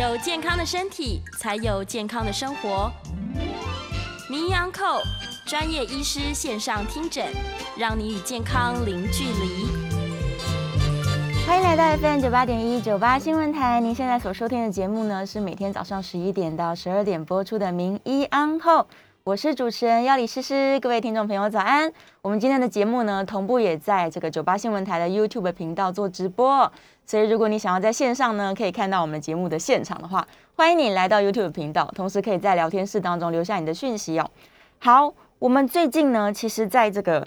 有健康的身体，才有健康的生活。名医安扣专业医师线上听诊，让你与健康零距离。欢迎来到 FM 九八点一九八新闻台。您现在所收听的节目呢，是每天早上十一点到十二点播出的《名医安后》，我是主持人要李诗诗。各位听众朋友，早安！我们今天的节目呢，同步也在这个九八新闻台的 YouTube 频道做直播。所以，如果你想要在线上呢，可以看到我们节目的现场的话，欢迎你来到 YouTube 频道，同时可以在聊天室当中留下你的讯息哦。好，我们最近呢，其实在这个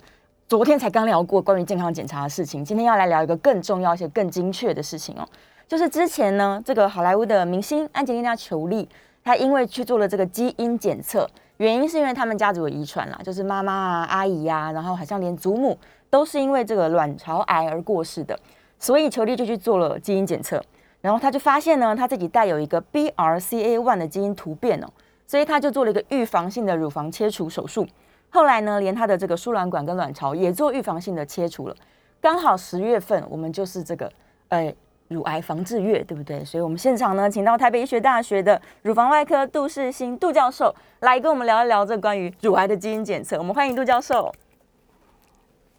昨天才刚聊过关于健康检查的事情，今天要来聊一个更重要且更精确的事情哦，就是之前呢，这个好莱坞的明星安吉丽娜·裘丽，她因为去做了这个基因检测，原因是因为他们家族有遗传啦，就是妈妈啊、阿姨呀，然后好像连祖母都是因为这个卵巢癌而过世的。所以裘丽就去做了基因检测，然后他就发现呢，他自己带有一个 BRCA1 的基因突变哦，所以他就做了一个预防性的乳房切除手术。后来呢，连他的这个输卵管跟卵巢也做预防性的切除了。刚好十月份我们就是这个呃乳癌防治月，对不对？所以我们现场呢，请到台北医学大学的乳房外科杜世新杜教授来跟我们聊一聊这关于乳癌的基因检测。我们欢迎杜教授。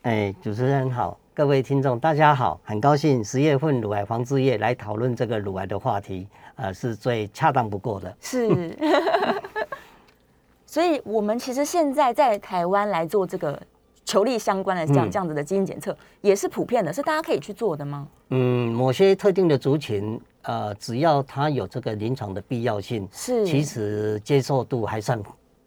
哎，主持人好。各位听众，大家好，很高兴十月份乳癌防治月来讨论这个乳癌的话题，呃，是最恰当不过的。是，所以我们其实现在在台湾来做这个球力相关的这样这样子的基因检测，也是普遍的，是大家可以去做的吗？嗯，某些特定的族群，呃，只要它有这个临床的必要性，是，其实接受度还算。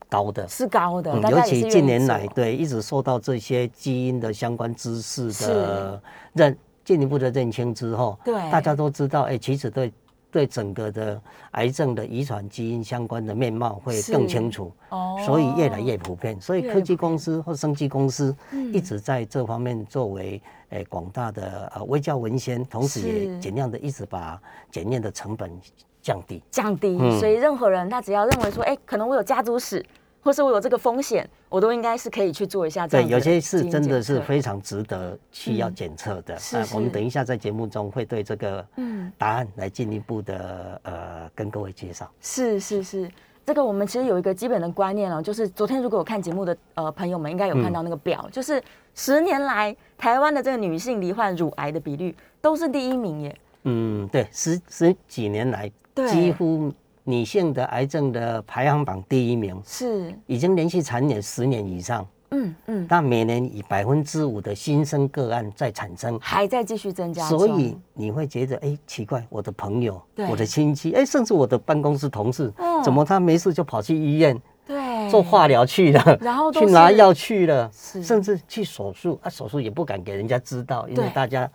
高的。是高的，尤其近年来，对一直受到这些基因的相关知识的认进一步的认清之后，对。大家都知道，哎，其实对对整个的癌症的遗传基因相关的面貌会更清楚，哦，所以越来越普遍。所以科技公司或生技公司一直在这方面作为诶广大的呃微教文献，同时也尽量的一直把检验的成本。降低，降低，所以任何人他只要认为说，哎，可能我有家族史，或是我有这个风险，我都应该是可以去做一下。对，有些是真的是非常值得去要检测的。是，我们等一下在节目中会对这个嗯答案来进一步的呃跟各位介绍。是是是，这个我们其实有一个基本的观念哦，就是昨天如果有看节目的呃朋友们应该有看到那个表，就是十年来台湾的这个女性罹患乳癌的比率都是第一名耶。嗯，对，十十几年来。几乎女性的癌症的排行榜第一名是。已经连续蝉联十年以上，嗯嗯，但每年以百分之五的新生个案在产生，还在继续增加，所以你会觉得哎奇怪，我的朋友、我的亲戚，哎，甚至我的办公室同事，怎么他没事就跑去医院对。做化疗去了，然后去拿药去了，甚至去手术啊，手术也不敢给人家知道，因为大家。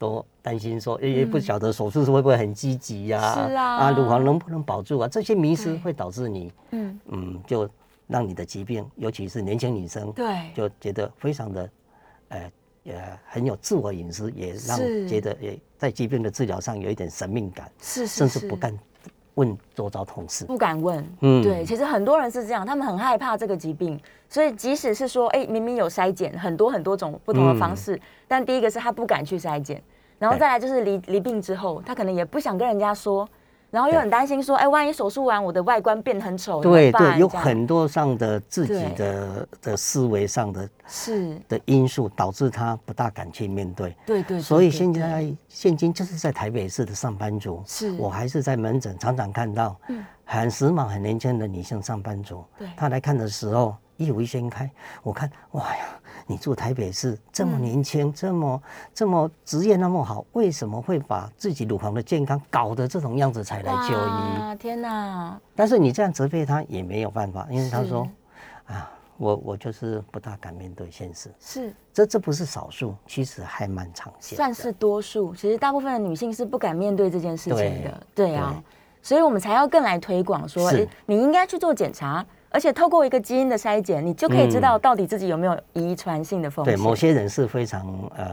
都担心说，也不晓得手术是会不会很积极呀？是啊，啊，乳房能不能保住啊？这些迷失会导致你，嗯。嗯，就让你的疾病，尤其是年轻女生，对，就觉得非常的，呃，也很有自我隐私，也让觉得也在疾病的治疗上有一点神秘感，是，甚至不敢问周遭同事，不敢问，嗯，对，其实很多人是这样，他们很害怕这个疾病，所以即使是说，哎，明明有筛检，很多很多种不同的方式。但第一个是他不敢去筛检，然后再来就是离离病之后，他可能也不想跟人家说，然后又很担心说，哎，万一手术完我的外观变很丑，对对，有很多上的自己的的思维上的是。的因素，导致他不大敢去面对。对对，所以现在现今就是在台北市的上班族，是。我还是在门诊常常看到，嗯，很时髦、很年轻的女性上班族，对，她来看的时候，衣服一掀开，我看，哇呀！你住台北市这么年轻，这么这么职业那么好，为什么会把自己乳房的健康搞得这种样子才来就医？天哪！但是你这样责备他也没有办法，因为他说啊，我我就是不大敢面对现实。是，这这不是少数，其实还蛮常见，算是多数。其实大部分的女性是不敢面对这件事情的。对啊，所以我们才要更来推广说，你应该去做检查。而且透过一个基因的筛检，你就可以知道到底自己有没有遗传性的风险。对，某些人是非常呃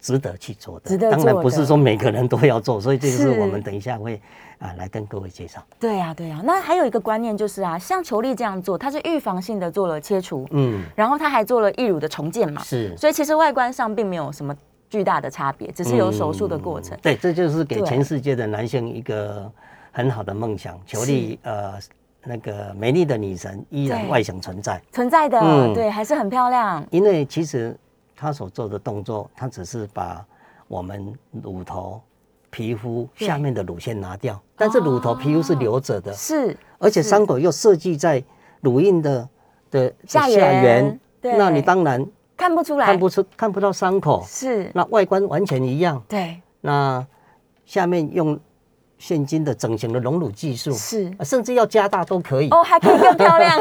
值得去做的，值得当然不是说每个人都要做，所以这个是我们等一下会啊来跟各位介绍。对呀，对呀。那还有一个观念就是啊，像裘丽这样做，它是预防性的做了切除，嗯，然后他还做了义乳的重建嘛，是。所以其实外观上并没有什么巨大的差别，只是有手术的过程。对，这就是给全世界的男性一个。很好的梦想，球力呃那个美丽的女神依然外形存在，存在的，嗯。对，还是很漂亮。因为其实她所做的动作，她只是把我们乳头皮肤下面的乳腺拿掉，但是乳头皮肤是留着的，是，而且伤口又设计在乳印的的下缘，那你当然看不出来，看不出看不到伤口，是，那外观完全一样，对，那下面用。现今的整形的隆乳技术是，甚至要加大都可以哦，还可以更漂亮。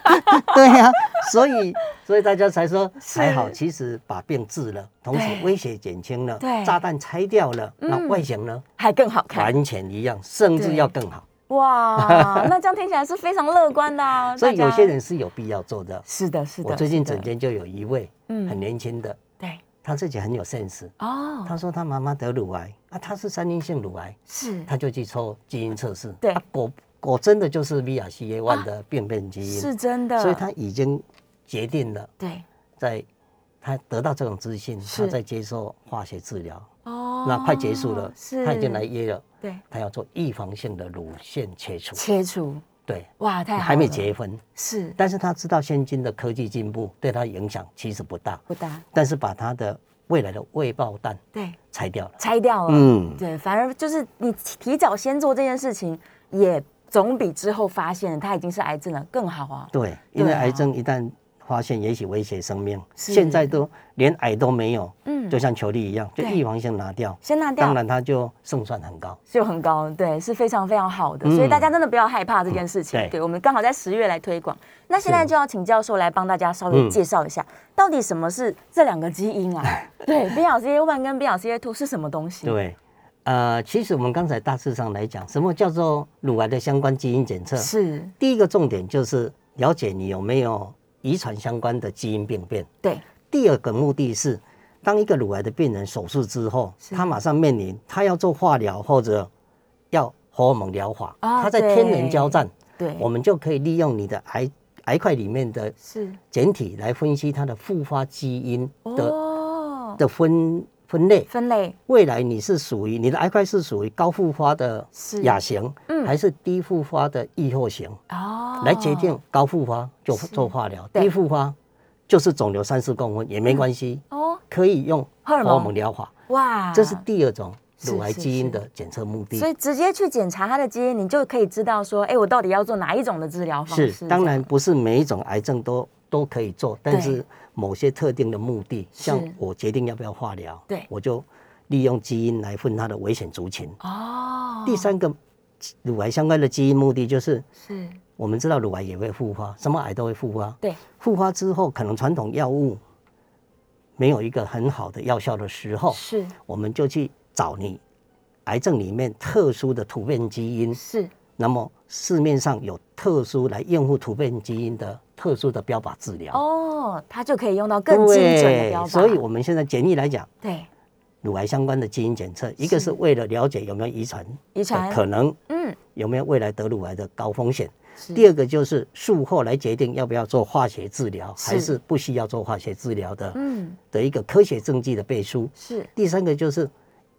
对呀，所以所以大家才说还好，其实把病治了，同时威胁减轻了，对，炸弹拆掉了，那外形呢还更好看，完全一样，甚至要更好。哇，那这样听起来是非常乐观的。所以有些人是有必要做的。是的，是的。我最近整间就有一位很年轻的，对。他自己很有 sense 哦。他说他妈妈得乳癌啊，他是三阴性乳癌，是，他就去抽基因测试，对，果果真的就是 V R C A one 的病变基因，是真的。所以他已经决定了，对，在他得到这种资讯，他在接受化学治疗，哦，那快结束了，是，他已经来约了，对，他要做预防性的乳腺切除，切除。对，哇，太还没结婚。是，但是他知道现今的科技进步对他影响其实不大，不大，但是把他的未来的未爆弹对。拆掉了，拆掉了，嗯，对，反而就是你提早先做这件事情，也总比之后发现他已经是癌症了更好啊。对，因为癌症一旦。发现也许威胁生命，现在都连癌都没有，嗯，就像球粒一样，就预防性拿掉，先拿掉，当然它就胜算很高，就很高，对，是非常非常好的，所以大家真的不要害怕这件事情。对，我们刚好在十月来推广，那现在就要请教授来帮大家稍微介绍一下，到底什么是这两个基因啊？对，B R C A one 跟 B R C A two 是什么东西？对，呃，其实我们刚才大致上来讲，什么叫做乳癌的相关基因检测？是。第一个重点就是了解你有没有。遗传相关的基因病变。对。第二个目的是，当一个乳癌的病人手术之后，他马上面临他要做化疗或者要荷尔蒙疗法，他在天人交战。对。我们就可以利用你的癌癌块里面的是简体来分析它的复发基因的的分分类。分类。未来你是属于你的癌块是属于高复发的亚型，还是低复发的易后型？哦。来决定高复发就做化疗，低复发就是肿瘤三四公分也没关系哦，可以用荷尔蒙疗法。哇，这是第二种乳癌基因的检测目的。所以直接去检查它的基因，你就可以知道说，哎，我到底要做哪一种的治疗方式？是，当然不是每一种癌症都都可以做，但是某些特定的目的，像我决定要不要化疗，对，我就利用基因来分它的危险族群。哦，第三个乳癌相关的基因目的就是是。我们知道乳癌也会复发，什么癌都会复发。对，复发之后，可能传统药物没有一个很好的药效的时候，是，我们就去找你癌症里面特殊的突变基因。是，那么市面上有特殊来应付突变基因的特殊的标靶治疗。哦，它就可以用到更精准的标靶。所以我们现在简易来讲，对，乳癌相关的基因检测，一个是为了了解有没有遗传，遗传。可能，嗯，有没有未来得乳癌的高风险。第二个就是术后来决定要不要做化学治疗，还是不需要做化学治疗的，嗯，的一个科学证据的背书。是。第三个就是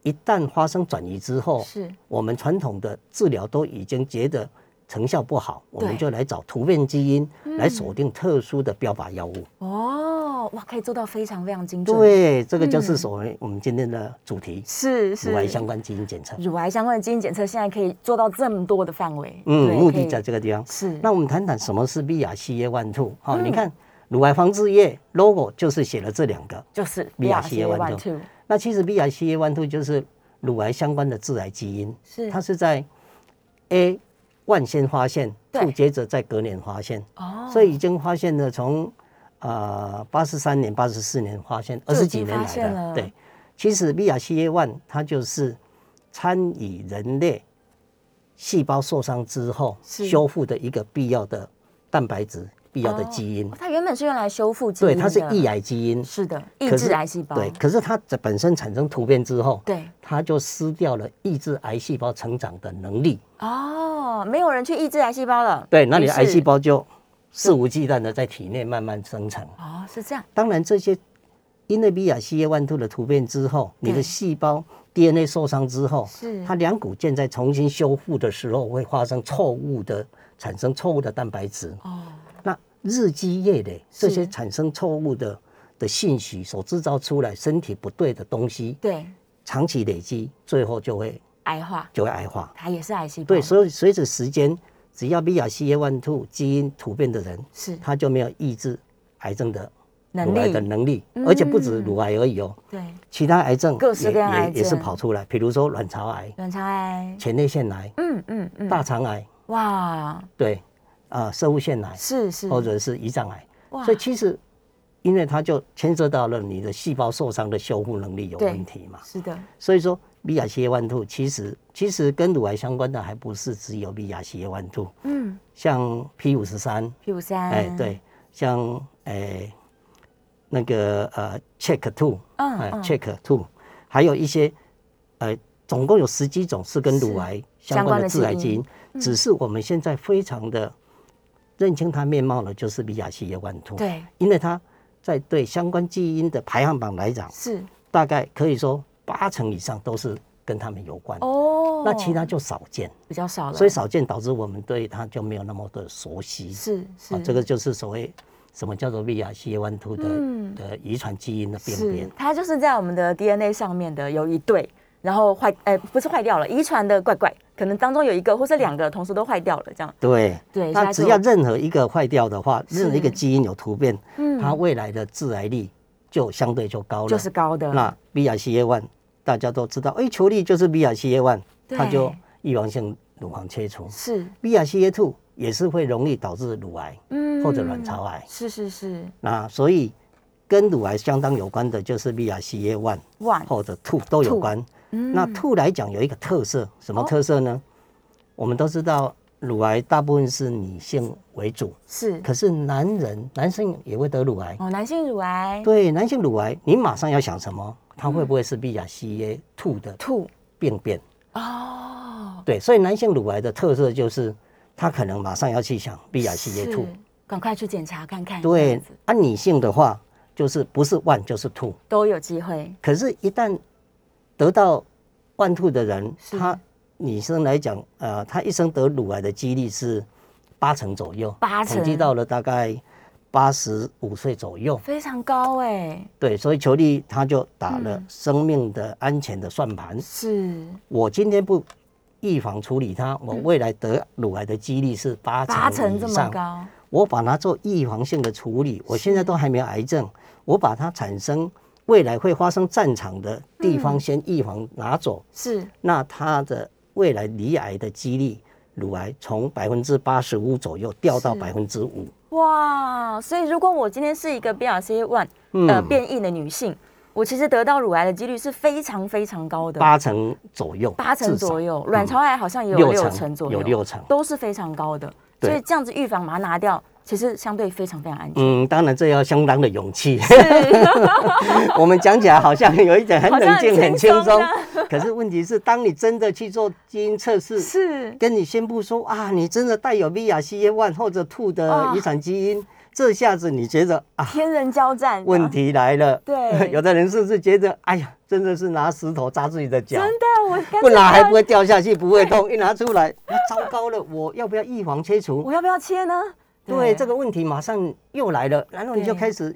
一旦发生转移之后，是。我们传统的治疗都已经觉得成效不好，我们就来找突变基因来锁定特殊的标靶药物。哦。哇，可以做到非常非常精准。对，这个就是所谓我们今天的主题，是是乳癌相关基因检测。乳癌相关的基因检测现在可以做到这么多的范围。嗯，目的在这个地方。是。那我们谈谈什么是 B R C A One Two。好，你看乳癌防治液 logo 就是写了这两个，就是 B R C A One Two。那其实 B R C A One Two 就是乳癌相关的致癌基因，是它是在 A 万先发现，Two 接着在隔年发现。哦。所以已经发现了从。呃，八十三年、八十四年发现二十几年来的，对，其实 B R C A one 它就是参与人类细胞受伤之后修复的一个必要的蛋白质、必要的基因。它原本是用来修复基因对，它是抑癌基因，是的，抑制癌细胞。对，可是它本身产生突变之后，对，它就失掉了抑制癌细胞成长的能力。哦，没有人去抑制癌细胞了。对，那你的癌细胞就。肆无忌惮的在体内慢慢生成哦，是这样。当然，这些因为 BRCA1 的突变之后，你的细胞 DNA 受伤之后，是它两股键在重新修复的时候，会发生错误的产生错误的蛋白质。哦，那日积月累，这些产生错误的的信息所制造出来身体不对的东西，对，长期累积，最后就会癌化，就会癌化。它也是癌细胞，对，所以随着时间，只要 BRCA1 2基因突变的人，是。他就没有抑制癌症的能乳癌的，能力，嗯。而且不止乳癌而已哦，对，其他癌症各式也各样癌也也是跑出来，比如说卵巢癌、卵巢癌，前列腺癌、嗯嗯嗯，大肠癌，哇，对，啊，射物腺癌是是，或者是胰脏癌，哇。所以其实。因为它就牵涉到了你的细胞受伤的修复能力有问题嘛，是的，所以说 BRCA1 2其实其实跟乳癌相关的还不是只有 BRCA1 2，嗯。像 P 五十三，，P 五三，哎，，对，像哎那个呃 Check Two，哎嗯。嗯 Check Two，还有一些呃总共有十几种是跟乳癌相关的致癌基因基因，只是我们现在非常的认清它面貌的，就是 BRCA1 2，，对，因为它在对相关基因的排行榜来讲，是，大概可以说八成以上都是跟它们有关。哦，那其他就少见，比较少了，所以少见导致我们对它就没有那么的熟悉。是是。啊，这个就是所谓什么叫做 BRCA1 2的、嗯。的遗传基因的辨是别。它就是在我们的 DNA 上面的有一对，然后坏，哎、不是坏掉了，遗传的怪怪，可能当中有一个或是两个同时都坏掉了，这样。对，对那只要任何一个坏掉的话，任何一个基因有突变，嗯它未来的致癌率就相对就高了。就是高的。那 BRCA one 大家都知道，哎，球粒就是 BRCA one，它就预防性乳房切除。是，BRCA two 也是会容易导致乳癌嗯或者卵巢癌。是是是那所以跟乳癌相当有关的就是 BRCA one one 或者 two 都有关。嗯那 two 来讲有一个特色，什么哦特色呢？我们都知道乳癌大部分是女性为主，是可是男人男性也会得乳癌。哦，男性乳癌对，男性乳癌，你马上要想什么？他会不会是 BRCA two 的兔病变？哦，对，所以男性乳癌的特色就是，他可能马上要去想 BRCA two。是赶快去检查看看，这对样子，按女性的话，就是不是 one 就是 two。都有机会，可是，一旦得到 one two 的人，他女生来讲，呃，她一生得乳癌的几率是八成左右，八成。统计到了大概八十五岁左右。非常高哎，对，所以裘力他就打了嗯。生命的安全的算盘。是。我今天不预防处理它，我未来得乳癌的几率是八成八成这么上。高，我把它做预防性的处理，我现在都还没有癌症，我把它产生未来会发生战场的地方嗯。先预防拿走，是。那他的未来离癌的几率，乳癌从百分之八十五左右掉到百分之五。哇，所以如果我今天是一个 BRCA one 嗯。呃变异的女性，我其实得到乳癌的几率是非常非常高的，八成左右，八成左右，嗯。卵巢癌好像也有六成左右，有六成。都是非常高的。所以这样子预防把它拿掉，其实相对非常非常安全。嗯，当然这要相当的勇气。我们讲起来好像有一点很冷静、很很轻松可是问题是，当你真的去做基因测试，是跟你宣布说啊，你真的带有 BRCA one 或者 two 的啊遗传基因，这下子你觉得啊，天人交战，问题来了。对 有的人是不是觉得，哎呀，真的是拿石头砸自己的脚，真的，我不拿还不要会掉下去，不会痛，一拿出来，那糟糕了，我要不要预防切除？我要不要切呢？对，这个问题马上又来了，然后你就对。开始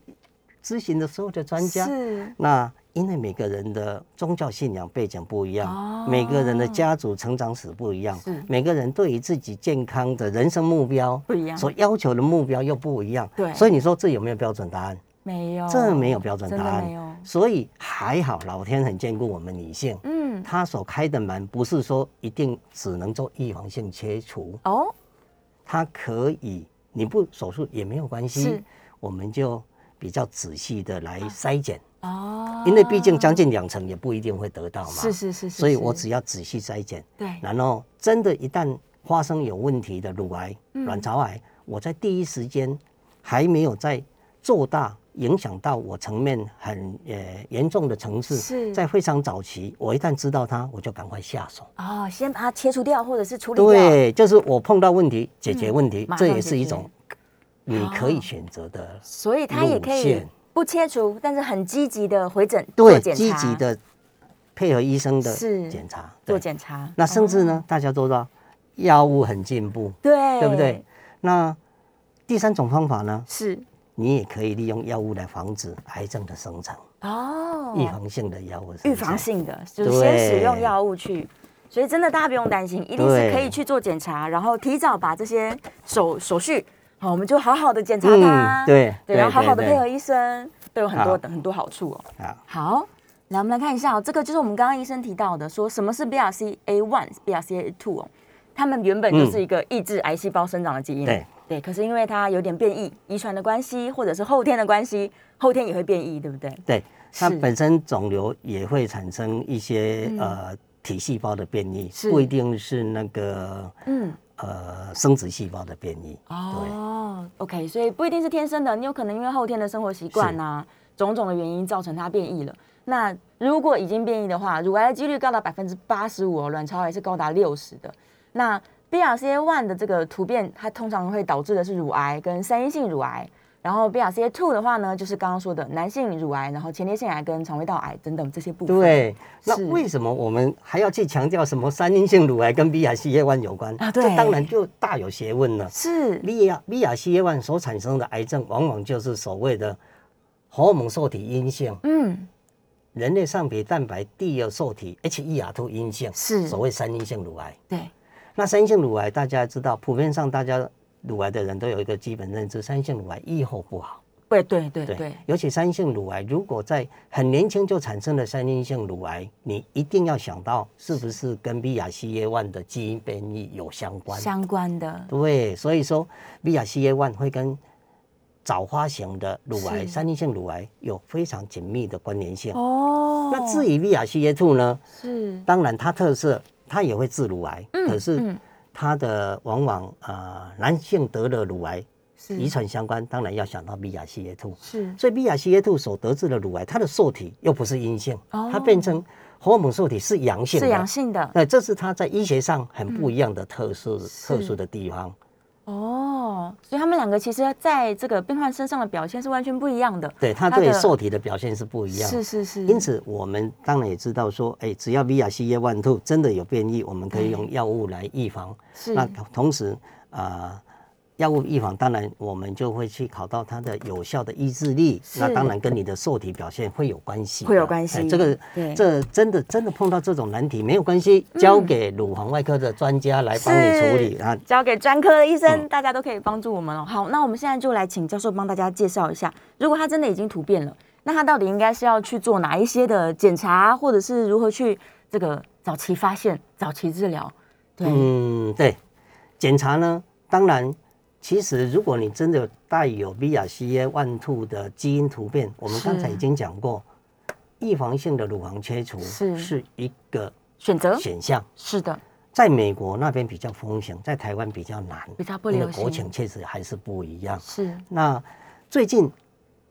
咨询的所有的专家。是。那因为每个人的宗教信仰背景不一样，哦。每个人的家族成长史不一样是，每个人对于自己健康的人生目标不一样。所要求的目标又不一样。对。所以你说这有没有标准答案？没有，这没有标准答案。所以还好，老天很眷顾我们女性，嗯，他所开的门不是说一定只能做预防性切除，哦，它可以你不手术也没有关系是，我们就比较仔细的来筛检，哦，因为毕竟将近两成也不一定会得到嘛。是是是是，所以我只要仔细筛检，对然后真的，一旦发生有问题的乳癌、嗯卵巢癌，我在第一时间还没有在做大，影响到我层面很呃严重的层次，是在非常早期，我一旦知道它，我就赶快下手。哦，先把它切除掉，或者是处理掉，对，就是我碰到问题，解决问题，马这也是一种你可以选择的。所以它也可以不切除，但是很积极的回诊做对，积极的配合医生的是检查，做对检查。那甚至哦呢，大家都知道药物很进步，对对不对？？那第三种方法呢，是你也可以利用药物来防止癌症的生成，哦，预防性的药物。预防性的，就是先使用药物去。所以真的大家不用担心，一定是可以去做检查，然后提早把这些手手续，好，我们就好好的检查嗯它，对对，然后好好的配合医生，都有很多的很多好处哦。啊，好，来我们来看一下哦，这个就是我们刚刚医生提到的，说什么是 BRCA one、BRCA two 哦，它们原本就是一个抑制癌细胞生长的基因，对对，可是因为它有点变异，遗传的关系，或者是后天的关系，后天也会变异，对不对？对，它本身肿瘤也会产生一些、呃体细胞的变异，是不一定是那个嗯，呃生殖细胞的变异。哦，OK，所以不一定是天生的，你有可能因为后天的生活习惯啊，种种的原因造成它变异了。那如果已经变异的话，乳癌的几率高达百分之八十五哦，卵巢癌是高达六十的。那 BRCA one 的这个突变，它通常会导致的是乳癌跟三阴性乳癌。然后 BRCA two 的话呢，就是刚刚说的男性乳癌，然后前列腺癌跟肠胃道癌等等这些部分。对，那是为什么我们还要去强调什么三阴性乳癌跟 BRCA one 有关啊对这当然就大有学问了。是 B R B R C A one 所产生的癌症，往往就是所谓的荷尔蒙受体阴性，嗯，人类上皮蛋白第二受体 H E R 2阴性，是所谓三阴性乳癌。对，那三阴性乳癌大家知道，普遍上大家乳癌的人都有一个基本认知，三阴性乳癌预后不好。对对对对，对，尤其三阴性乳癌，如果在很年轻就产生了三阴性乳癌，你一定要想到是不是跟 B R C A one 的基因变异有相关。相关的对，所以说 B R C A one 会跟早发型的乳癌、三阴性乳癌有非常紧密的关联性。哦。那至于 B R C A two 呢？是当然它特色，它也会治乳癌，嗯可是嗯。它的往往呃男性得了乳癌，遗传相关，当然要想到 B R C A two。是。所以 B R C A two 所得致的乳癌，它的受体又不是阴性，哦。它变成荷尔蒙受体是阳性的。是阳性的。那这是它在医学上很不一样的特殊、嗯特殊的地方。哦，所以他们两个其实在这个病患身上的表现是完全不一样的。对，它它的对受体的表现是不一样。是是是，因此，我们当然也知道说，哎，只要 VRCA one two 真的有变异，我们可以用药物来预防。是那同时啊。药物预防，当然我们就会去考到它的有效的抑制力，是那当然跟你的受体表现会有关系的，会有关系哎这个这真的真的碰到这种难题没有关系，交给乳房外科的专家来帮你处理啊。交给专科的医生，嗯大家都可以帮助我们哦。好，那我们现在就来请教授帮大家介绍一下，如果他真的已经突变了，那他到底应该是要去做哪一些的检查，或者是如何去这个早期发现、早期治疗？对，嗯，对，检查呢，当然，其实如果你真的带有 BRCA one two 的基因突变，我们是刚才已经讲过，预防性的乳房切除是是一个选择选项。是的，在美国那边比较风行，在台湾比较难，比较不因为国情确实还是不一样。是那最近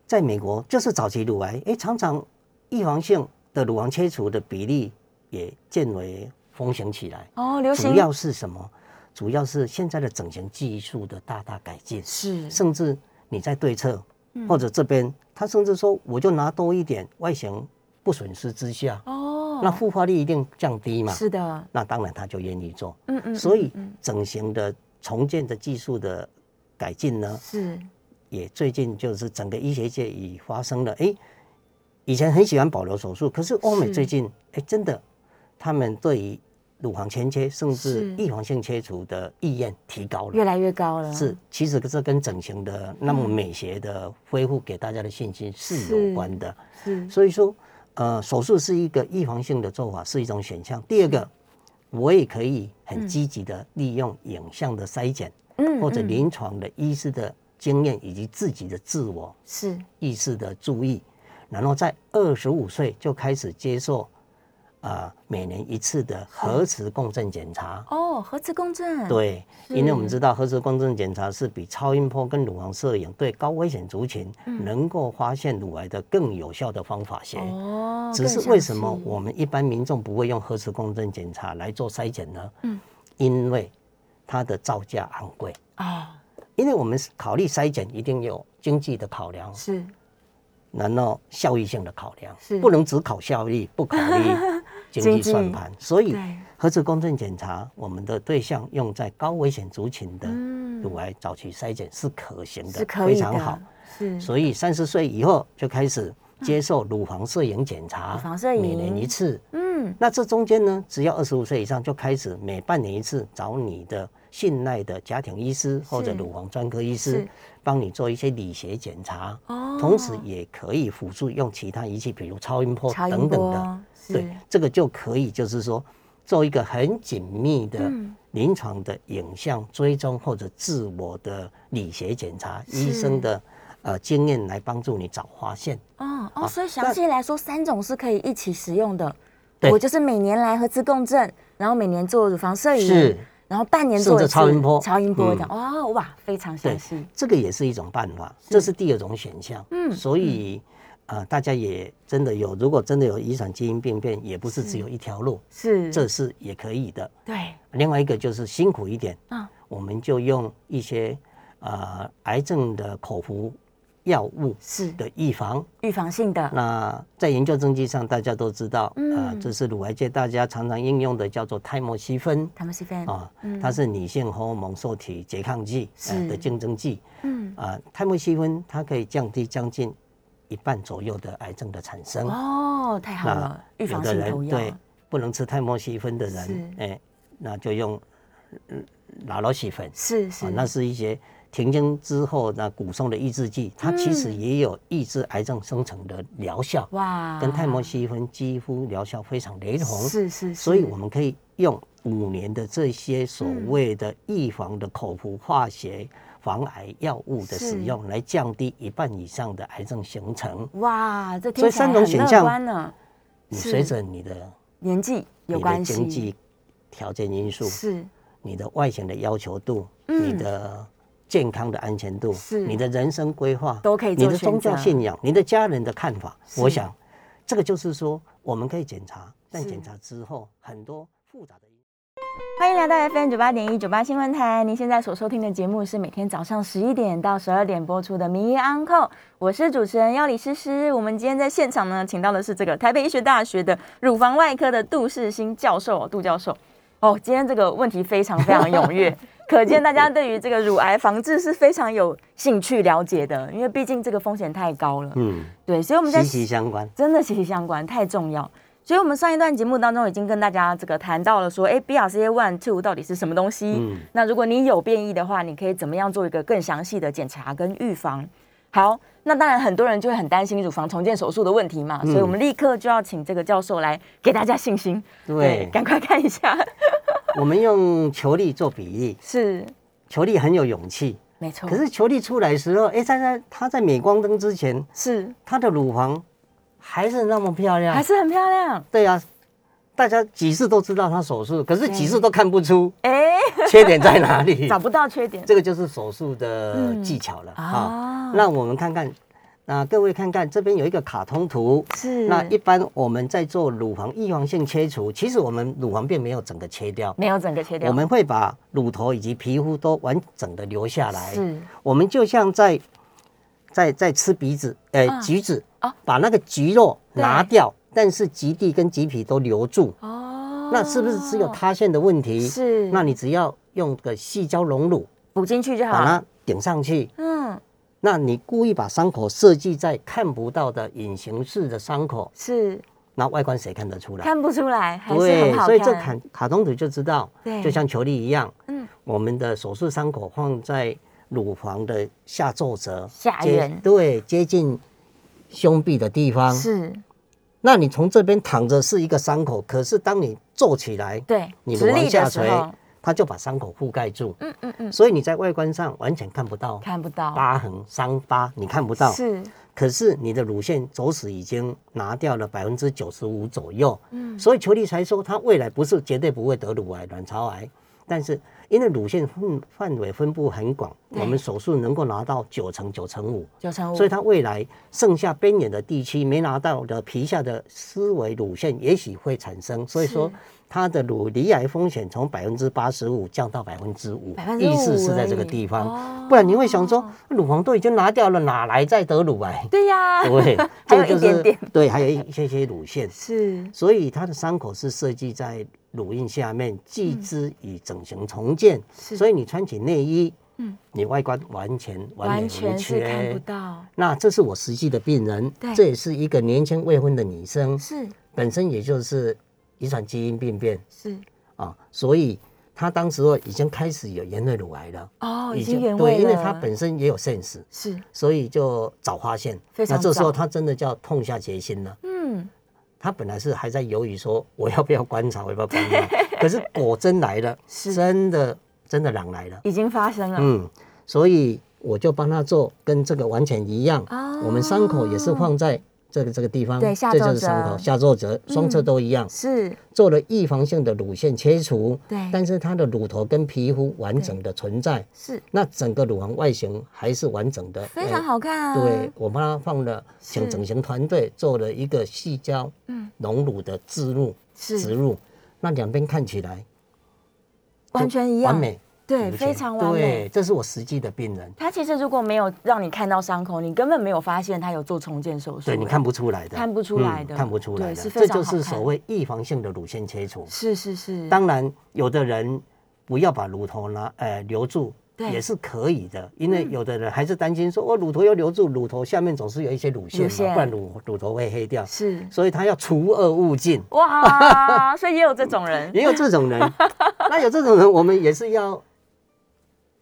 在美国，就是早期乳癌，哎，常常预防性的乳房切除的比例也渐为风行起来。哦，流行主要是什么？主要是现在的整形技术的大大改进，是。甚至你在对侧嗯。或者这边，他甚至说我就拿多一点，外形不损失之下，哦，那复发率一定降低嘛。是的，那当然他就愿意做。嗯嗯，所以整形的重建的技术的改进呢，是。也最近就是整个医学界已发生了。哎，以前很喜欢保留手术，可是欧美最近哎真的，他们对于乳房前切甚至是预防性切除的意愿提高了。越来越高了，是，其实这跟整形的那么美学的恢复给大家的信心是是有关的。是所以说，呃，手术是一个预防性的做法，是一种选项。第二个，我也可以很积极的利用影像的筛检，嗯或者嗯临床的医师的经验以及自己的自我是意识的注意，然后在二十五岁就开始接受啊、每年一次的核磁共振检查。哦，核磁共振，对，因为我们知道核磁共振检查是比超音波跟乳房摄影对高危险族群能够发现乳癌的更有效的方法些。哦，只是为什么我们一般民众不会用核磁共振检查来做筛检呢？嗯，因为它的造价昂贵。哦因为我们考虑筛检一定有经济的考量，是。然后效益性的考量，是。不能只考效益，不考虑 经济算盘。所以核磁共振检查，我们的对象用在高危险族群的乳癌早期筛检是可行的，非常好。是，所以三十岁以后就开始接受乳房摄影检查，乳房摄影每年一次。嗯，那这中间呢，只要二十五岁以上就开始每半年一次找你的。信赖的家庭医师或者乳房专科医师帮你做一些理学检查，同时也可以辅助用其他仪器，比如超音波等等的。对，这个就可以就是说做一个很紧密的临床的影像追踪或者自我的理学检查，医生的呃经验来帮助你早发现。哦哦，所以详细来说，三种是可以一起使用的。我就是每年来核磁共振，然后每年做乳房摄影。是。然后半年做一次超音波，超音波的哇哇，非常详细。这个也是一种办法，这是第二种选项。嗯，所以啊，大家也真的有，如果真的有遗传基因病变，也不是只有一条路，是这是也可以的。对，另外一个就是辛苦一点啊，我们就用一些呃癌症的口服。药物是的预防，预防性的。那在研究证据上，大家都知道，啊，这是乳癌界大家常常应用的，叫做泰莫西芬。泰莫西芬啊，它是女性荷尔蒙受体拮抗剂的竞争剂。嗯啊，泰莫西芬它可以降低将近一半左右的癌症的产生。哦，太好了，预防性投药。对，不能吃泰莫西芬的人，哎，那就用拉罗西芬。是是，那是一些。停经之后，那骨松的抑制剂，它其实也有抑制癌症生成的疗效。哇，跟泰莫西芬几乎疗效非常雷同。是是，所以我们可以用五年的这些所谓的预防的口服化学防癌药物的使用，来降低一半以上的癌症形成。哇，这听起来很乐观呢。你随着你的年纪有关系，经济条件因素是你的外形的要求度，你的。健康的安全度，是你的人生规划都可以。你的宗教信仰，你的家人的看法，我想，这个就是说，我们可以检查，但检查之后很多复杂的。欢迎来到 FM 九八点一九八新闻台，您现在所收听的节目是每天早上十一点到十二点播出的《名医安扣》，我是主持人要李诗诗。我们今天在现场呢，请到的是这个台北医学大学的乳房外科的杜世新教授，杜教授。哦，今天这个问题非常非常踊跃，可见大家对于这个乳癌防治是非常有兴趣了解的，因为毕竟这个风险太高了。嗯，对，所以我们在息息相关，真的息息相关，太重要。所以我们上一段节目当中已经跟大家这个谈到了说，哎，BRCA one two 到底是什么东西？嗯，那如果你有变异的话，你可以怎么样做一个更详细的检查跟预防？好。那当然，很多人就会很担心乳房重建手术的问题嘛，所以我们立刻就要请这个教授来给大家信心。对，赶快看一下。我们用球力做比例，是球力很有勇气，没错。可是球力出来的时候，哎，在在它在镁光灯之前，是它的乳房还是那么漂亮，还是很漂亮。对呀。大家几次都知道他手术，可是几次都看不出哎。缺点在哪里，找不到缺点。这个就是手术的技巧了啊。那我们看看，那各位看看这边有一个卡通图，是。那一般我们在做乳房异黄性切除，其实我们乳房并没有整个切掉，没有整个切掉，我们会把乳头以及皮肤都完整的留下来。是，我们就像在在在吃鼻子，呃，橘子啊，把那个橘肉拿掉。但是极地跟极皮都留住哦，那是不是只有塌陷的问题？是，那你只要用个细胶溶乳补进去就好，把它顶上去。嗯，那你故意把伤口设计在看不到的隐形式的伤口，是，那外观谁看得出来？看不出来，对，所以这卡卡通图就知道，对，就像球粒一样。嗯，我们的手术伤口放在乳房的下皱褶下缘，对，接近胸壁的地方是。那你从这边躺着是一个伤口，可是当你坐起来，对，你往下垂，它就把伤口覆盖住。嗯嗯嗯。所以你在外观上完全看不到，看不到疤痕、伤疤，你看不到。是。可是你的乳腺走死已经拿掉了百分之九十五左右。嗯。所以裘丽才说，她未来不是绝对不会得乳癌、卵巢癌，但是因为乳腺分范围分布很广，我们手术能够拿到九成九成五，九成五，所以它未来剩下边缘的地区没拿到的皮下的思维乳腺也许会产生，所以说它的乳离癌风险从百分之八十五降到百分之五，意思是在这个地方，不然你会想说乳房都已经拿掉了，哪来再得乳癌？对呀，对，还有一点点，对，还有一些些乳腺是，所以它的伤口是设计在。乳晕下面，继之以整形重建，所以你穿起内衣，嗯，你外观完全完美无缺，看不到。那这是我实际的病人，这也是一个年轻未婚的女生，是。本身也就是遗传基因病变，是啊，所以他当时已经开始有原位乳癌了，哦，已经原位对，因为他本身也有 sense，是，所以就早发现，那这时候他真的叫痛下决心了，嗯。他本来是还在犹豫，说我要不要观察，我要不要观察。可是果真来了，真的真的狼来了，已经发生了。嗯，所以我就帮他做，跟这个完全一样。哦，我们伤口也是放在。这个这个地方，对，这就是伤口，下皱褶，双侧都一样，是做了预防性的乳腺切除，对，但是它的乳头跟皮肤完整的存在，是，那整个乳房外形还是完整的，非常好看啊。对，我帮他放了，请整形团队做了一个细胶，嗯，隆乳的植入，植入，那两边看起来完全一样，完美。对，非常完美。对，这是我实际的病人。他其实如果没有让你看到伤口，你根本没有发现他有做重建手术。对，你看不出来的，看不出来的，看不出来的。这就是所谓预防性的乳腺切除。是是是。当然，有的人不要把乳头拿，呃，留住。也是可以的，因为有的人还是担心说，我乳头要留住，乳头下面总是有一些乳腺嘛，不然乳乳头会黑掉。是，所以他要除恶务尽。哇，所以也有这种人，也有这种人。那有这种人，我们也是要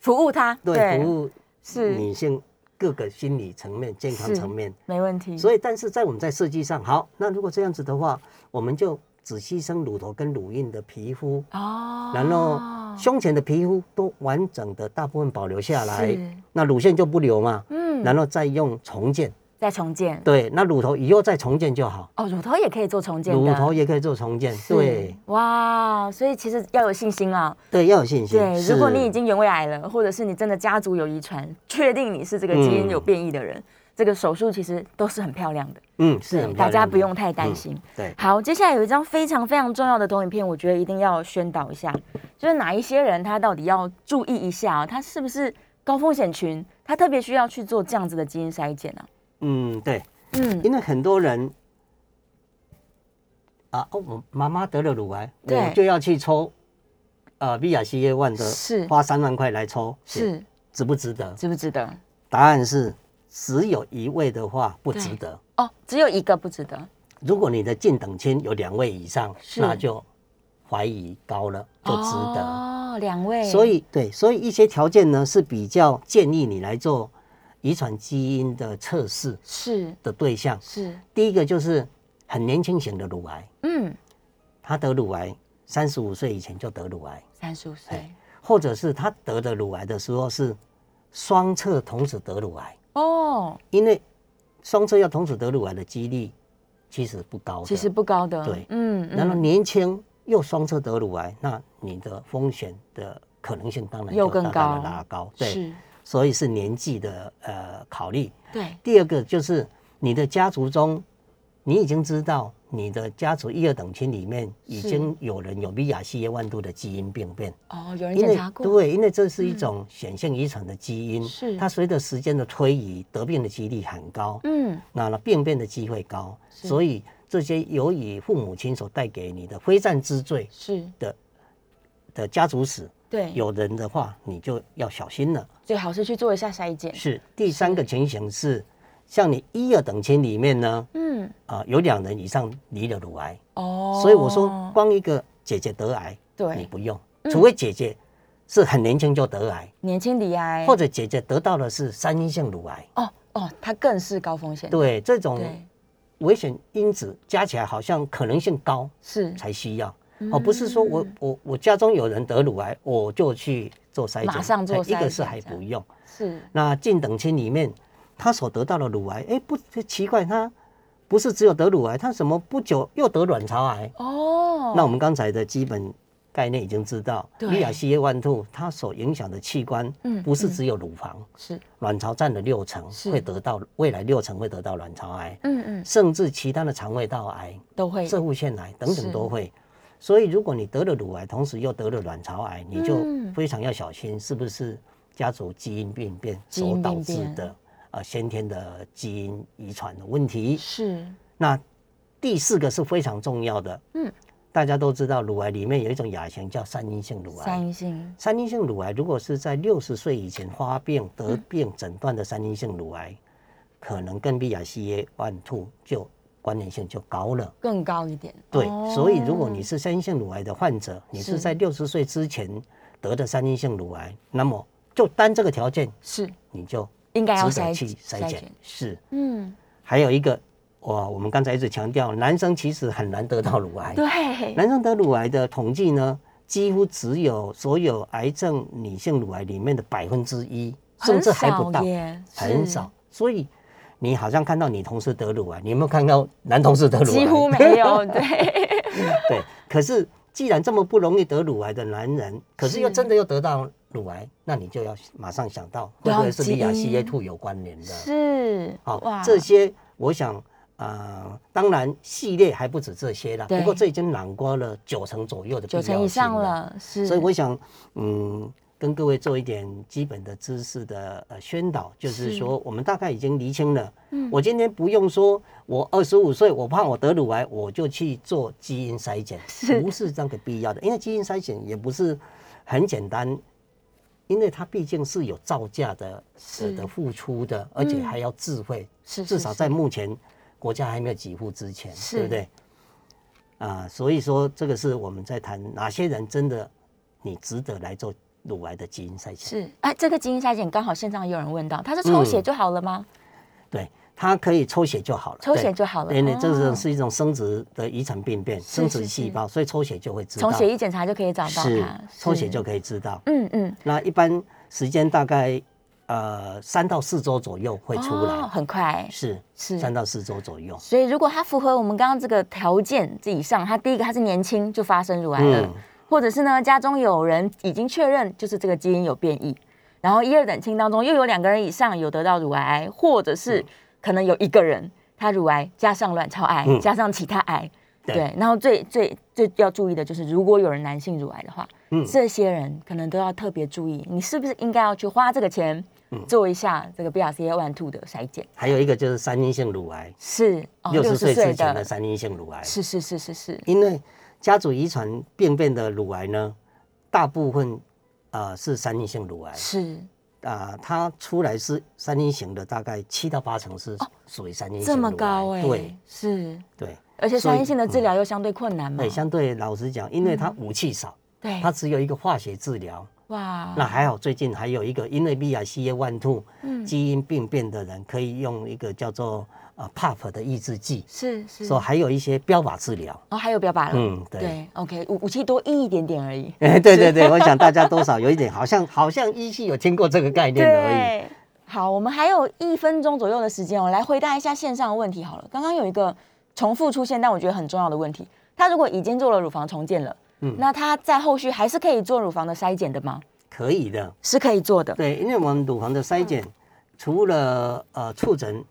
服务他，对，服务是女性各个心理层面、健康层面没问题。所以，但是在我们在设计上，好，那如果这样子的话，我们就。只牺牲乳头跟乳晕的皮肤哦，然后胸前的皮肤都完整的大部分保留下来，那乳腺就不留嘛，嗯，然后再用重建，再重建，对，那乳头以后再重建就好。哦，乳头也可以做重建，乳头也可以做重建，对，哇，所以其实要有信心啊，对，要有信心。对，如果你已经原位癌了，或者是你真的家族有遗传，确定你是这个基因有变异的人。这个手术其实都是很漂亮的，嗯，是大家不用太担心。对，好，接下来有一张非常非常重要的投影片，我觉得一定要宣导一下，就是哪一些人他到底要注意一下啊？他是不是高风险群？他特别需要去做这样子的基因筛检呢？嗯，对，嗯，因为很多人啊，哦，我妈妈得了乳癌，我就要去抽呃 B R C A one 的，是花三万块来抽，是值不值得？值不值得？答案是。只有一位的话不值得哦，只有一个不值得。如果你的近等亲有两位以上，那就怀疑高了，就值得哦。两位，所以对，所以一些条件呢是比较建议你来做遗传基因的测试是的对象是第一个就是很年轻型的乳癌，嗯，他得乳癌三十五岁以前就得乳癌，三十五岁，或者是他得的乳癌的时候是双侧同时得乳癌。哦，因为双侧要同时得乳癌的几率其实不高，其实不高的。对，嗯，然后年轻又双侧得乳癌，那你的风险的可能性当然又更高，拉高。对，所以是年纪的呃考虑。对，第二个就是你的家族中，你已经知道。你的家族一二等亲里面已经有人有米亚西耶万度的基因病变。哦，有人检查过。对，因为这是一种显性遗传的基因，是。它随着时间的推移，得病的几率很高，嗯，那那病变的机会高，所以这些由于父母亲所带给你的非战之罪是。的的家族史，对，有人的话你就要小心了，最好是去做一下筛检。是第三个情形是。像你一二等亲里面呢，嗯。啊，有两人以上离了乳癌。哦，所以我说光一个姐姐得癌，对，你不用，除非姐姐是很年轻就得癌，年轻离癌，或者姐姐得到的是三阴性乳癌，哦哦，它更是高风险，对，这种危险因子加起来好像可能性高，是。才需要，哦，不是说我我我家中有人得乳癌，我就去做筛检，马上做一个是还不用，是那近等亲里面。他所得到的乳癌，哎，不奇怪，他不是只有得乳癌，他什么不久又得卵巢癌哦。那我们刚才的基本。概念已经知道对，BRCA1 它所影响的器官，嗯不是只有乳房，是，卵巢占了六成是，会得到未来六成会得到卵巢癌，嗯嗯，甚至其他的肠胃道癌、都会射护腺癌等等都会。所以，如果你得了乳癌，同时又得了卵巢癌，你就嗯。非常要小心，是不是家族基因病变所导致的呃先天的基因遗传的问题。是，那第四个是非常重要的，嗯，大家都知道，乳癌里面有一种亚型叫三阴性乳癌。三癌。阴性。三阴性乳癌如果是在六十岁以前发病得病诊断的三阴性乳癌，可能跟 BRCA one two 就关联性就高了。更高一点，对，哦。所以如果你是三阴性乳癌的患者，你是是在六十岁之前得的三阴性乳癌，那么就单这个条件，是。你就应该要筛去筛检。是，嗯，还有一个，哇，我们刚才一直强调，男生其实很难得到乳癌。对，男生得乳癌的统计呢，几乎只有所有癌症女性乳癌里面的百分之一，甚至还不到很少。所以你好像看到你同事得乳癌，你有没有看到男同事得乳癌？几乎没有，对，对，可是既然这么不容易得乳癌的男人，可是又真的又得到乳癌，那你就要马上想到会不会是基因 BRCA2 有关联的？是，好，这些我想。呃，当然系列还不止这些啦，对不过这已经囊括了九成左右的九成以上了，是，所以我想，嗯，跟各位做一点基本的知识的呃宣导，就是是。说，我们大概已经厘清了。嗯。我今天不用说，我二十五岁，我怕我得乳癌，我就去做基因筛检，是。不是这样个必要的？因为基因筛检也不是很简单，因为它毕竟是有造价的是的的付出的，而且嗯还要智慧，是至少在目前国家还没有给付之前，是。对不对？啊，所以说这个是我们在谈哪些人真的你值得来做乳癌的基因筛检。是，哎，这个基因筛检刚好线上有人问到，他是抽血嗯就好了吗？对，它可以抽血就好了，抽血就好了。对，那这哦。个是一种生殖的遗传病变，生殖是是。细胞，所以抽血就会知道。从血液检查就可以找到是它，抽血就可以知道。嗯嗯，那一般时间大概呃三到四周左右会出哦来，很快，是是。三到四周左右。所以如果它符合我们刚刚这个条件这以上，它第一个它是年轻就发生乳癌了，嗯或者是呢家中有人已经确认就是这个基因有变异，然后一二等亲当中又有两个人以上有得到乳癌，或者是可能有一个人他乳癌加上卵巢癌、嗯。加上其他癌。对。对，然后最最最要注意的就是，如果有人男性乳癌的话，嗯。这些人可能都要特别注意，你是不是应该要去花这个钱嗯。做一下这个 BRCA one two 的筛检？还有一个就是三阴性乳癌，是哦六十岁之前的的三阴性乳癌，是是是是是，因为家族遗传病变的乳癌呢，大部分啊、呃是三阴性乳癌。是。啊、它出来是三阴型的，大概七到八成是属于三阴性这么高哎、对。是，对。而且三阴性的治疗又相对困难嘛，对，相对老实讲，因为它武器少，对。它只有一个化学治疗。哇，那还好，最近还有一个，因为 BRCA one two 嗯。基因病变的人可以用一个叫做呃 PAP 的抑制剂，是是，说还有一些标靶治疗。哦还有标靶了，嗯，对。对，OK，武武器多硬一点点而已，哎，对对对，我想大家多少 有一点，好像好像依稀有听过这个概念而已。好，我们还有一分钟左右的时间，我来回答一下线上的问题好了。刚刚有一个重复出现，但我觉得很重要的问题，他如果已经做了乳房重建了，嗯那他在后续还是可以做乳房的筛检的吗？可以的，是可以做的，对，因为我们乳房的筛检，除了呃触诊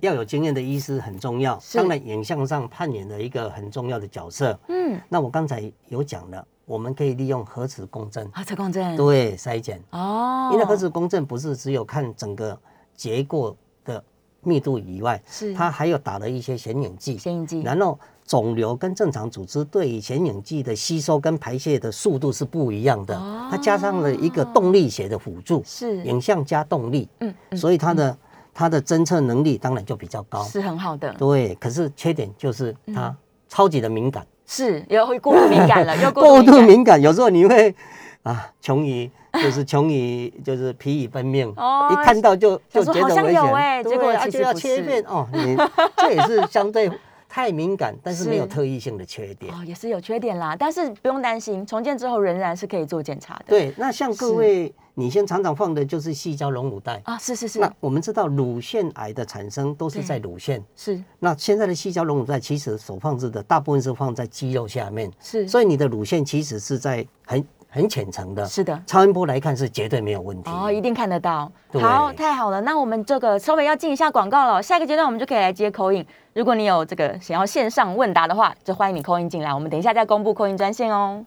要有经验的医师很重要，是。当然影像上扮演了一个很重要的角色。嗯，那我刚才有讲了，我们可以利用核磁共振，核磁共振，对筛检，哦，因为核磁共振不是只有看整个结构的密度以外，是。它还有打了一些显影剂，显影剂，然后肿瘤跟正常组织对于显影剂的吸收跟排泄的速度是不一样的，哦。它加上了一个动力学的辅助，是。影像加动力，所以它的它的侦测能力当然就比较高。是很好的，对，可是缺点就是它超级的敏感，是又会过度敏感了，又过过度敏感，有时候你会啊，穷于就是穷于 就是疲于奔命，哦一看到就就觉得危险，有欸结果其啊就要切片哦，你 这也是相对太敏感，但是没有特异性的缺点。哦，也是有缺点啦，但是不用担心，重建之后仍然是可以做检查的。对，那像各位，你先常常放的就是细胶隆乳带。啊，是是是那我们知道乳腺癌的产生都是在乳腺，是那现在的细胶隆乳带其实所放置的大部分是放在肌肉下面，是，所以你的乳腺其实是在很很浅层的。是的。超音波来看是绝对没有问题。哦，一定看得到。好，太好了。那我们这个稍微要进一下广告了，下一个阶段我们就可以来接口音。如果你有这个想要线上问答的话，就欢迎你扣音进来。我们等一下再公布扣音专线哦。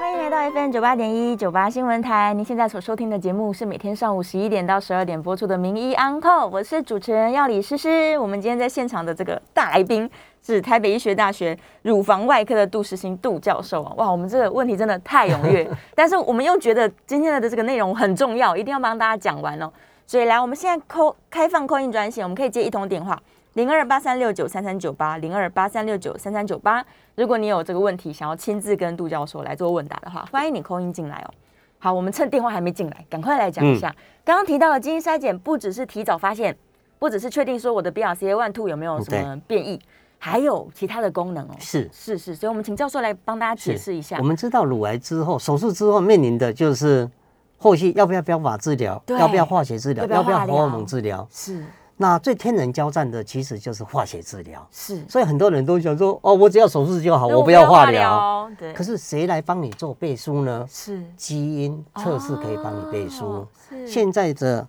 欢迎来到 FM 九八点一九八新闻台。您现在所收听的节目是每天上午十一点到十二点播出的《名医 Uncle》，我是主持人要李诗诗。我们今天在现场的这个大来宾是台北医学大学乳房外科的杜世兴杜教授啊。哇，我们这个问题真的太踊跃，但是我们又觉得今天的这个内容很重要，一定要帮大家讲完哦。所以来，我们现在扣开放扣印专线，我们可以接一通电话。零二八三六九三三九八，零二八三六九三三九八。如果你有这个问题，想要亲自跟杜教授来做问答的话，欢迎你扣音进来哦。好，我们趁电话还没进来，赶快来讲一下。刚刚提到的基因筛检，不只是提早发现，不只是确定说我的 BRCA one two 有没有什么变异，还有其他的功能哦。是是是，所以我们请教授来帮大家解释一下我。们知道乳癌之后，手术之后面临的就是后续要不要标靶治疗，要不要化学治疗，要不要荷尔蒙治疗。是那最天人交战的其实就是化学治疗，是，所以很多人都想说，哦，我只要手术就好，我不要化疗。。对，可是谁来帮你做背书呢？是基因测试可以帮你背书。哦是现在的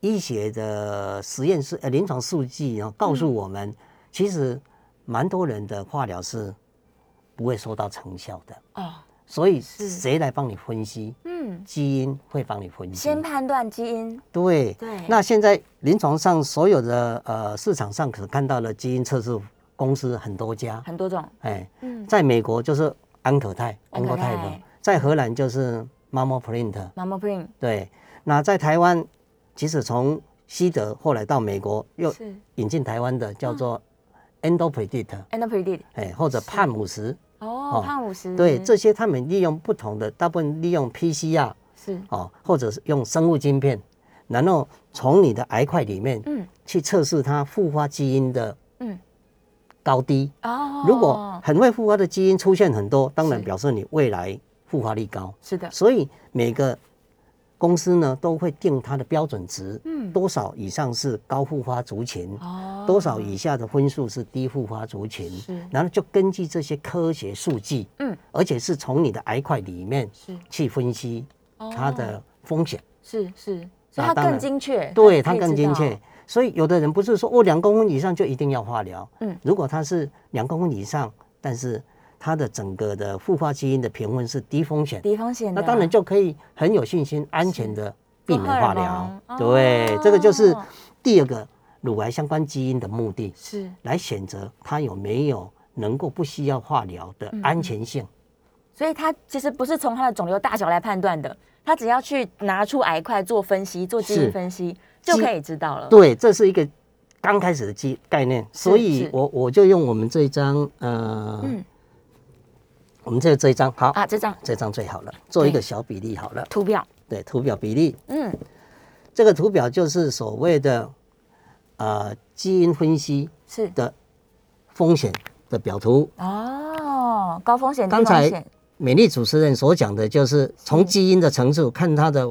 医学的实验室呃临床数据啊，告诉我们，其实蛮多人的化疗是不会收到成效的。哦，所以是。谁来帮你分析？嗯，基因会帮你分析。先判断基因，对。对。那现在临床上所有的呃市场上可看到的基因测试公司很多家，很多种，哎，嗯，在美国就是安可泰安可泰。在荷兰就是 Mammoprint。Mama Print 对，那在台湾，即使从西德后来到美国又引进台湾的叫做 EndoPredict，EndoPredict，哎，或者判五十。哦，胖五十，对，这些他们利用不同的，大部分利用 PCR 是。哦，或者是用生物晶片，然后从你的癌块里面嗯。去测试它复发基因的嗯。高低。哦，如果很会复发的基因出现很多，当然表示你未来复发率高。是的，所以每个公司呢都会定它的标准值，嗯。多少以上是高复发族群，哦，多少以下的分数是低复发族群是，然后就根据这些科学数据，嗯。而且是从你的癌块里面是。去分析它的风险，是是，所以它更精确，对它更精确。所以有的人不是说哦两公分以上就一定要化疗，嗯。如果它是两公分以上，但是它的整个的复发基因的评分是低风险，低风险的，那当然就可以很有信心、安全的避免化疗。对，这个就是哦第二个乳癌相关基因的目的，是，来选择它有没有能够不需要化疗的嗯。安全性。所以它其实不是从它的肿瘤大小来判断的，它只要去拿出癌块做分析，做基因分析就可以知道了。对，这是一个刚开始的基概念，所以我我就用我们这一张，呃，嗯我们就这一张好，啊，这张。这张最好了，做一对。个小比例好了。图表，对，图表比例，嗯，这个图表就是所谓的呃基因分析是。的风险的表图。哦，高风险、低刚才，美丽主持人所讲的就是从基因的层次看它的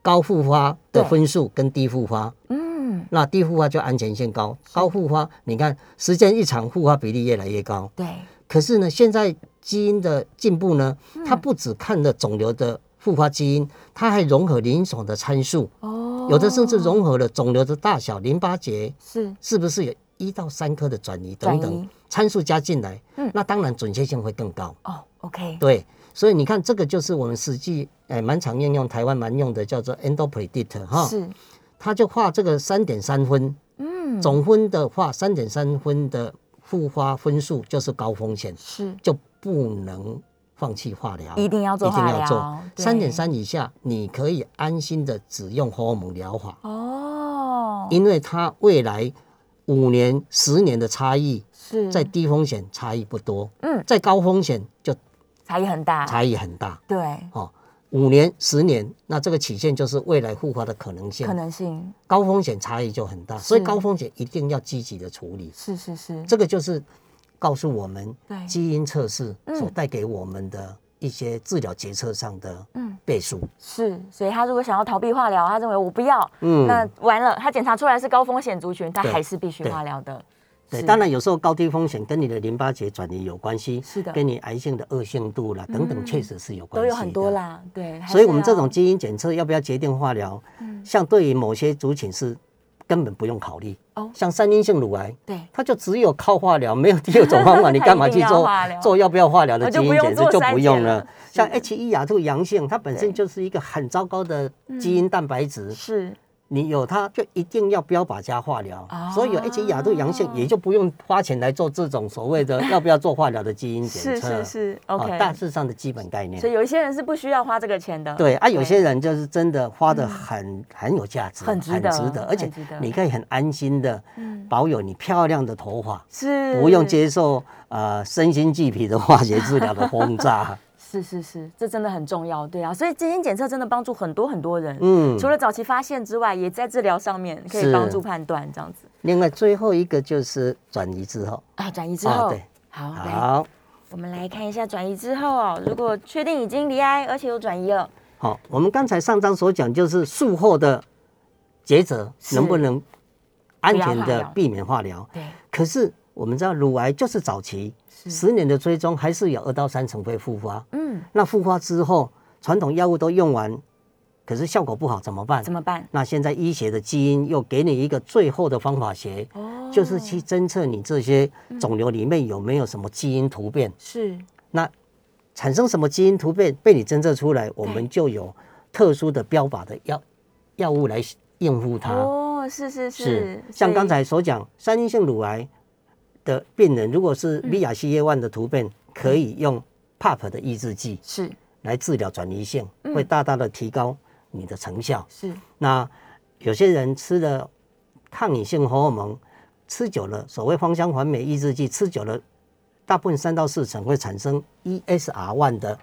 高复发的分数跟低复发，嗯，那低复发就安全性高，高复发你看时间一长，复发比例越来越高。对，可是呢，现在基因的进步呢，嗯。它不只看了肿瘤的复发基因，它还融合临床的参数，哦，有的甚至融合了肿瘤的大小、淋巴结是。是不是有一到三颗的转移等等参数加进来嗯，那当然准确性会更高。哦，OK，对，所以你看，这个就是我们实际诶蛮常应用，台湾蛮用的，叫做 EndoPredict 哈，是，它就画这个三点三分，嗯，总分的话三点三分的复发分数就是高风险，是。就不能放弃化疗，一定要做一定化要做疗，三点三以下，你可以安心的只用荷尔蒙疗法，哦，因为它未来五年、十年的差异，是。在低风险差异不多，嗯。在高风险就差异很大，差异很大。对，哦，五年、十年，那这个曲线就是未来复发的可能性。可，能性。高风险差异就很大，所以高风险一定要积极的处理。是是是，这个就是告诉我们对基因测试嗯所带给我们的一些治疗决策上的嗯倍数。是，所以他如果想要逃避化疗，他认为我不要，嗯那完了，他检查出来是高风险族群，他还是必须化疗的。对，当然有时候高低风险跟你的淋巴结转移有关系，是的跟你癌性的恶性度啦等等，嗯确实是有关系，都有很多。啦，对。所以，我们这种基因检测要不要决定化疗，嗯像对于某些族群是根本不用考虑。哦。像三阴性乳癌，对。它就只有靠化疗，没有第二种方法，你干嘛去做做要不要化疗的基因检测就不用了。像 H 一亚兔阳性，它本身就是一个很糟糕的基因蛋白质，是你有它就一定要标靶加化疗，哦所以有 H 1亚兔阳性也就不用花钱来做这种所谓的要不要做化疗的基因检是测。是是哦，OK。大致上的基本概念所。以有一些人是不需要花这个钱的。对啊，有些人就是真的花的很、很有价值，很值得而且很值得你可以很安心的嗯保有你漂亮的头发，是不用接受呃身心俱疲的化学治疗的轰炸。是是是，这真的很重要，对啊，所以基因检测真的帮助很多很多人，嗯。除了早期发现之外，也在治疗上面可以是帮助判断这样子。另外最后一个就是转移之后，啊。转移之后，啊对。好，好我们来看一下转移之后哦，如果确定已经离癌，而且有转移了，好，我们刚才上章所讲就是术后的抉择能不能安全的避免化疗。对，可是我们知道乳癌就是早期十年的追踪，还是有二到三成会复发。嗯，那复发之后，传统药物都用完，可是效果不好怎么办？怎么办？那现在医学的基因又给你一个最后的方法学，哦就是去侦测你这些肿瘤里面有没有什么基因突变。是那产生什么基因突变被你侦测出来，我们就有特殊的标靶的药药物来应付它。哦，是是是，是像刚才所讲，三阴性乳癌的病人，如果是嗯。BRCA1 的突变，可以用 PAP 的抑制剂是。来治疗转移性，嗯。会大大的提高你的成效。是。那有些人吃了抗隐性荷尔蒙，吃久了，所谓芳香环美抑制剂，吃久了，大部分三到四成会产生 ESR1 的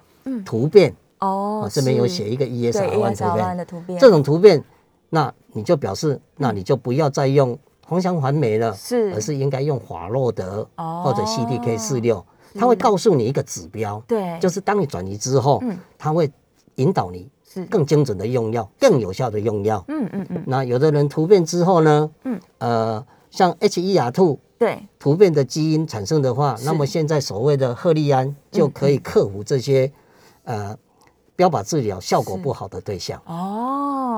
突变。哦哦，这边有写一个 ESR1 突 ESR1 变，的突变，这种突变，那你就表示，那你就不要再用芳香环没了，是。而是应该用华洛德哦。或者 CDK 四六，它会告诉你一个指标，对，就是当你转移之后嗯，它会引导你是。更精准的用药，更有效的用药。嗯嗯嗯，那有的人突变之后呢，嗯。呃，像 H 1亚兔对，突变的基因产生的话，那么现在所谓的赫利安就可以克服这些呃标靶治疗效果不好的对象。哦，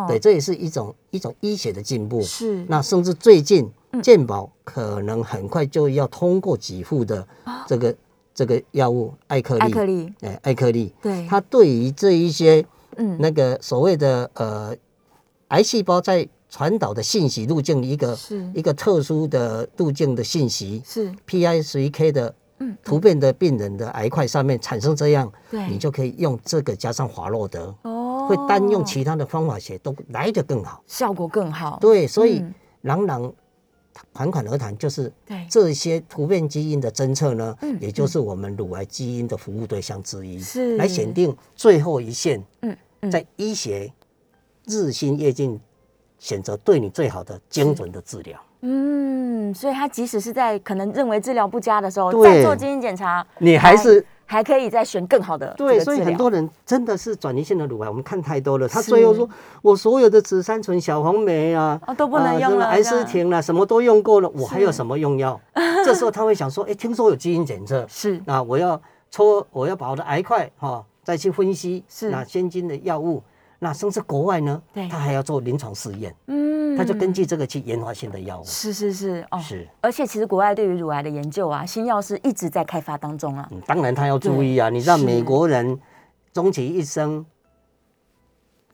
对，，这也是一种一种医学的进步。是，那甚至最近嗯。健保可能很快就要通过给付的这个这个药物艾克利，艾克利，哎，艾克利，对，它对于这一些嗯。那个所谓的呃癌细胞在传导的信息路径一个是。一个特殊的路径的信息是，，PI3K 的嗯，突变的病人的癌块上面产生这样，对。你就可以用这个加上华洛德，哦，会单用其他的方法写都来得更好。效果更好，对，所以嗯朗朗侃侃而谈，就是对，这些突变基因的侦测呢嗯，也就是我们乳癌基因的服务对象之一，是来选定最后一线，嗯嗯在医学日新月进，选择对你最好的精准的治疗。嗯，所以他即使是在可能认为治疗不佳的时候，对再做基因检查，你还是还可以再选更好的这对，所以很多人真的是转移性的乳癌，我们看太多了。他是最后说，我所有的紫杉醇、小红梅啊，哦都不能用了这样癌斯廷啦，什么都用过了，我还有什么用药？这时候他会想说，哎，听说有基因检测，是那我要抽，我要把我的癌块哈、再去分析，是那先进的药物，那甚至国外呢对，他还要做临床试验，嗯他就根据这个去研发新的药物。是是是哦，是，而且其实国外对于乳癌的研究啊，新药是一直在开发当中啊，嗯，当然他要注意啊，你知道美国人终其一生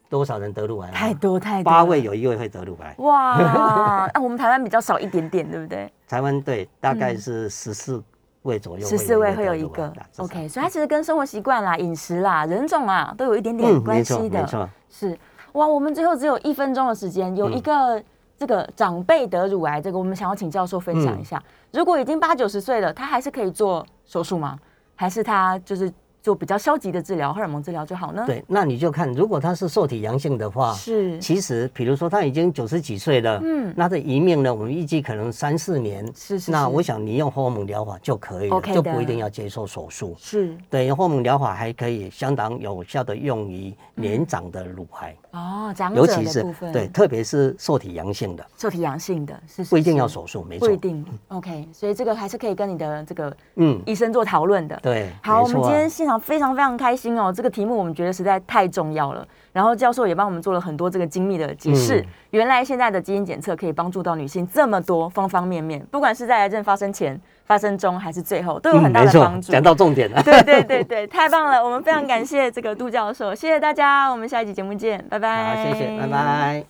多少人得乳癌吗？太多太多，八位有一位会得乳癌。哇，那我们台湾比较少一点点，对不对？台湾对大概是十四位左右，十四位会有一个，OK，所以它其实跟生活习惯啦、饮食啦、人种啊都有一点点关系的。是哇，我们最后只有一分钟的时间，有一个这个长辈得乳癌，这个我们想要请教授分享一下。如果已经八九十岁了，他还是可以做手术吗？还是他就是做比较消极的治疗，荷尔蒙治疗就好呢？对，那你就看，如果他是受体阳性的话，是，其实比如说他已经九十几岁了，嗯，那这一命呢，我们预计可能三四年，是是。那我想你用荷尔蒙疗法就可以了，就不一定要接受手术。是，对，荷尔蒙疗法还可以相当有效的用于年长的乳癌。哦，长者的部分，对，特别是受体阳性的，受体阳性的是不一定要手术，没错，不一定。OK，所以这个还是可以跟你的这个嗯医生做讨论的。对，好，我们今天现场非常非常开心哦，这个题目我们觉得实在太重要了。然后教授也帮我们做了很多这个精密的解释，原来现在的基因检测可以帮助到女性这么多方方面面，不管是在癌症发生前。发生中还是最后都有很大的帮助。讲到重点了。对对对对，太棒了！我们非常感谢这个杜教授，谢谢大家，我们下一集节目见，拜拜。好，谢谢，拜拜。